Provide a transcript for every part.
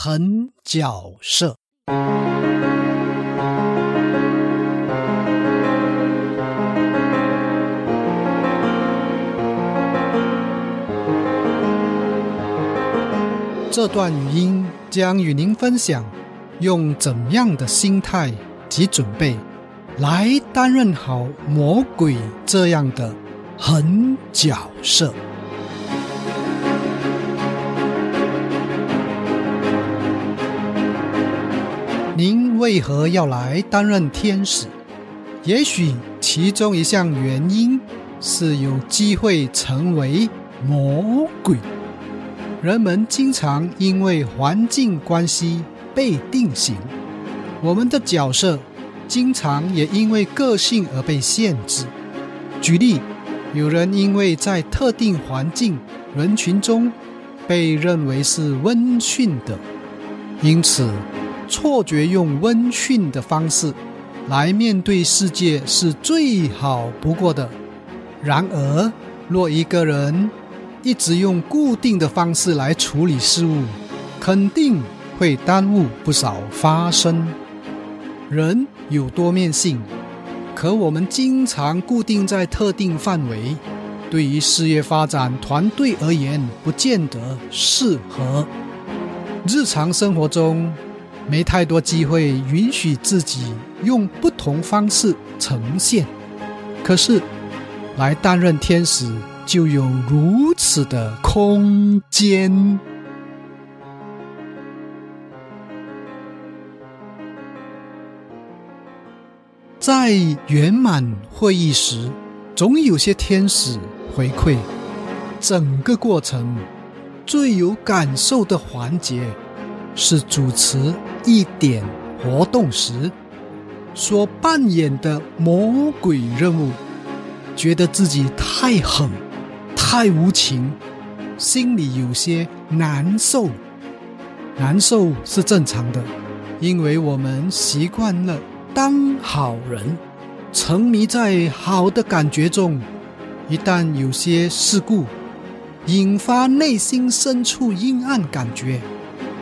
狠角色。这段语音将与您分享，用怎样的心态及准备，来担任好魔鬼这样的狠角色。为何要来担任天使？也许其中一项原因是有机会成为魔鬼。人们经常因为环境关系被定型，我们的角色经常也因为个性而被限制。举例，有人因为在特定环境人群中被认为是温驯的，因此错觉用温驯的方式来面对世界是最好不过的。然而，若一个人，一直用固定的方式来处理事物，肯定会耽误不少发生。人有多面性，可我们经常固定在特定范围，对于事业发展、团队而言，不见得适合。日常生活中，没太多机会允许自己用不同方式呈现。可是，来担任天使。就有如此的空间。在圆满会议时，总有些天使回馈。整个过程最有感受的环节是主持一点活动时所扮演的魔鬼任务，觉得自己太狠。太无情，心里有些难受。难受是正常的，因为我们习惯了当好人，沉迷在好的感觉中。一旦有些事故引发内心深处阴暗感觉，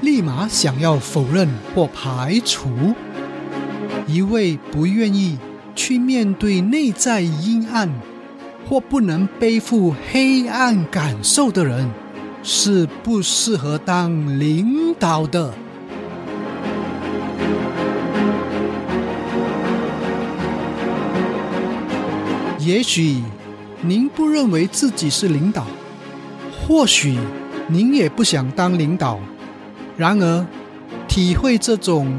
立马想要否认或排除。一位不愿意去面对内在阴暗。或不能背负黑暗感受的人，是不适合当领导的。也许您不认为自己是领导，或许您也不想当领导。然而，体会这种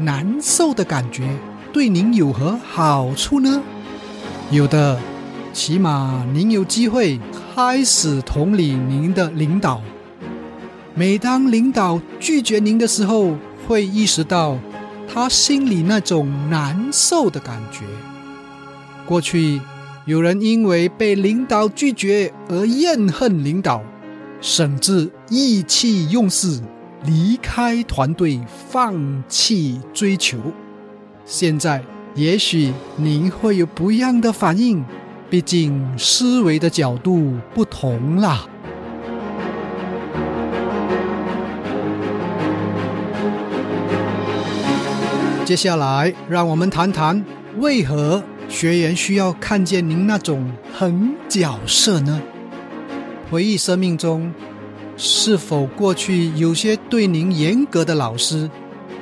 难受的感觉，对您有何好处呢？有的。起码您有机会开始同理您的领导。每当领导拒绝您的时候，会意识到他心里那种难受的感觉。过去有人因为被领导拒绝而怨恨领导，甚至意气用事，离开团队，放弃追求。现在也许您会有不一样的反应。毕竟思维的角度不同啦。接下来，让我们谈谈为何学员需要看见您那种狠角色呢？回忆生命中，是否过去有些对您严格的老师，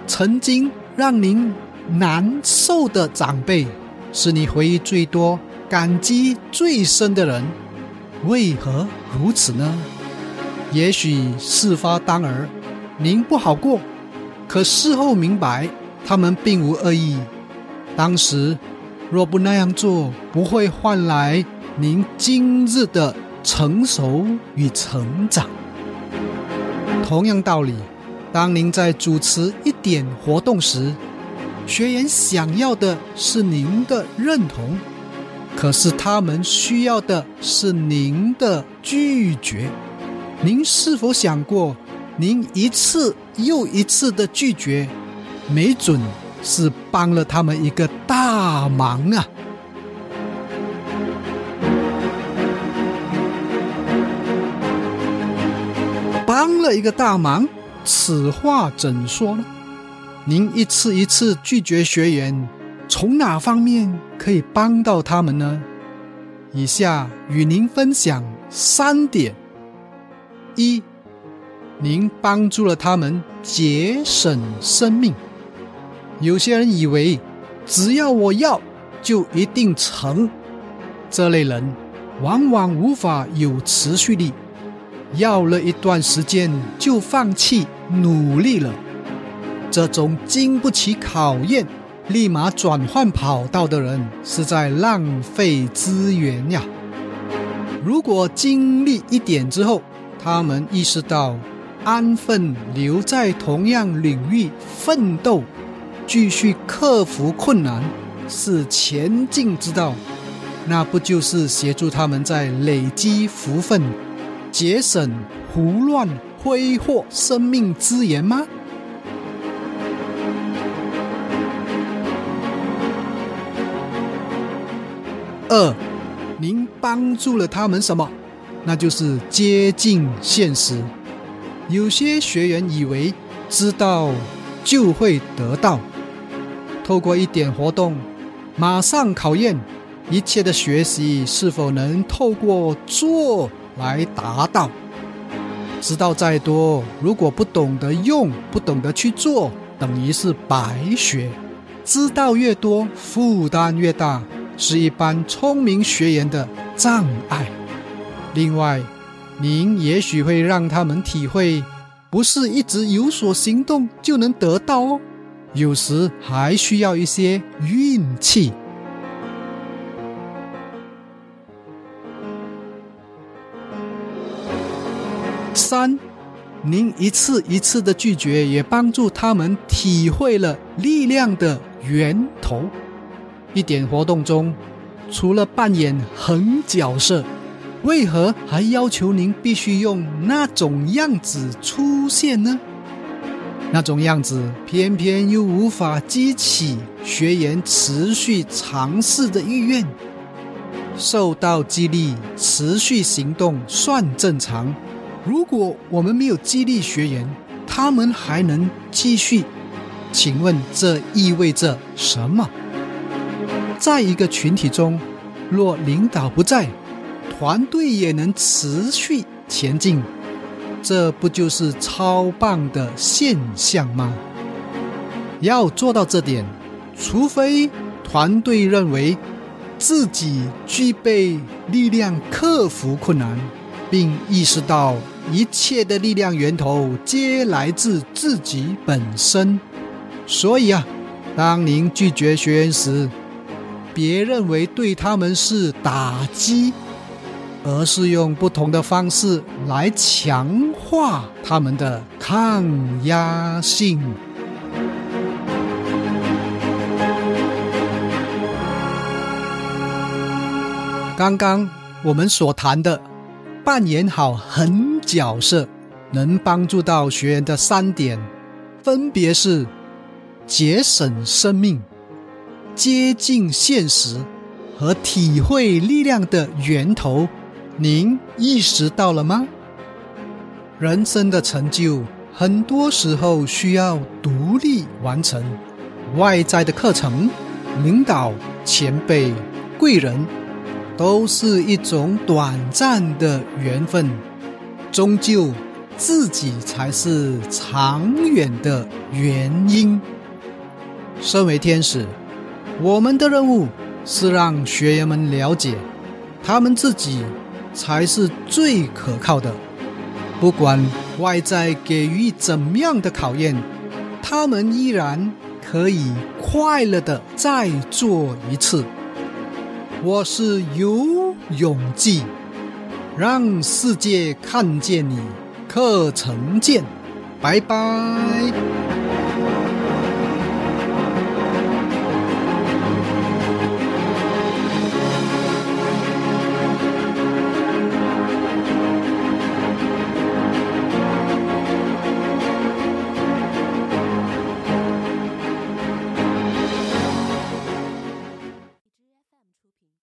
曾经让您难受的长辈，是你回忆最多？感激最深的人，为何如此呢？也许事发当儿，您不好过，可事后明白，他们并无恶意。当时若不那样做，不会换来您今日的成熟与成长。同样道理，当您在主持一点活动时，学员想要的是您的认同。可是他们需要的是您的拒绝。您是否想过，您一次又一次的拒绝，没准是帮了他们一个大忙啊！帮了一个大忙，此话怎说呢？您一次一次拒绝学员，从哪方面可以帮到他们呢？以下与您分享三点：一，您帮助了他们节省生命。有些人以为只要我要就一定成，这类人往往无法有持续力，要了一段时间就放弃努力了。这种经不起考验、立马转换跑道的人，是在浪费资源呀。如果经历一点之后，他们意识到安分留在同样领域奋斗，继续克服困难是前进之道，那不就是协助他们在累积福分、节省胡乱挥霍生命资源吗？二，您帮助了他们什么？那就是接近现实。有些学员以为知道就会得到，透过一点活动，马上考验一切的学习是否能透过做来达到。知道再多，如果不懂得用，不懂得去做，等于是白学。知道越多，负担越大。是一般聪明学员的障碍。另外，您也许会让他们体会，不是一直有所行动就能得到哦，有时还需要一些运气。三，您一次一次的拒绝，也帮助他们体会了力量的源头。一点活动中，除了扮演狠角色，为何还要求您必须用那种样子出现呢？那种样子偏偏又无法激起学员持续尝试的意愿。受到激励，持续行动算正常。如果我们没有激励学员，他们还能继续？请问这意味着什么？在一个群体中，若领导不在，团队也能持续前进，这不就是超棒的现象吗？要做到这点，除非团队认为自己具备力量克服困难，并意识到一切的力量源头皆来自自己本身。所以啊，当您拒绝学员时，别认为对他们是打击，而是用不同的方式来强化他们的抗压性。刚刚我们所谈的扮演好狠角色，能帮助到学员的三点，分别是节省生命。接近现实和体会力量的源头，您意识到了吗？人生的成就很多时候需要独立完成，外在的课程、领导、前辈、贵人，都是一种短暂的缘分，终究自己才是长远的原因。身为天使。我们的任务是让学员们了解，他们自己才是最可靠的。不管外在给予怎么样的考验，他们依然可以快乐的再做一次。我是游泳记，让世界看见你。课程见，拜拜。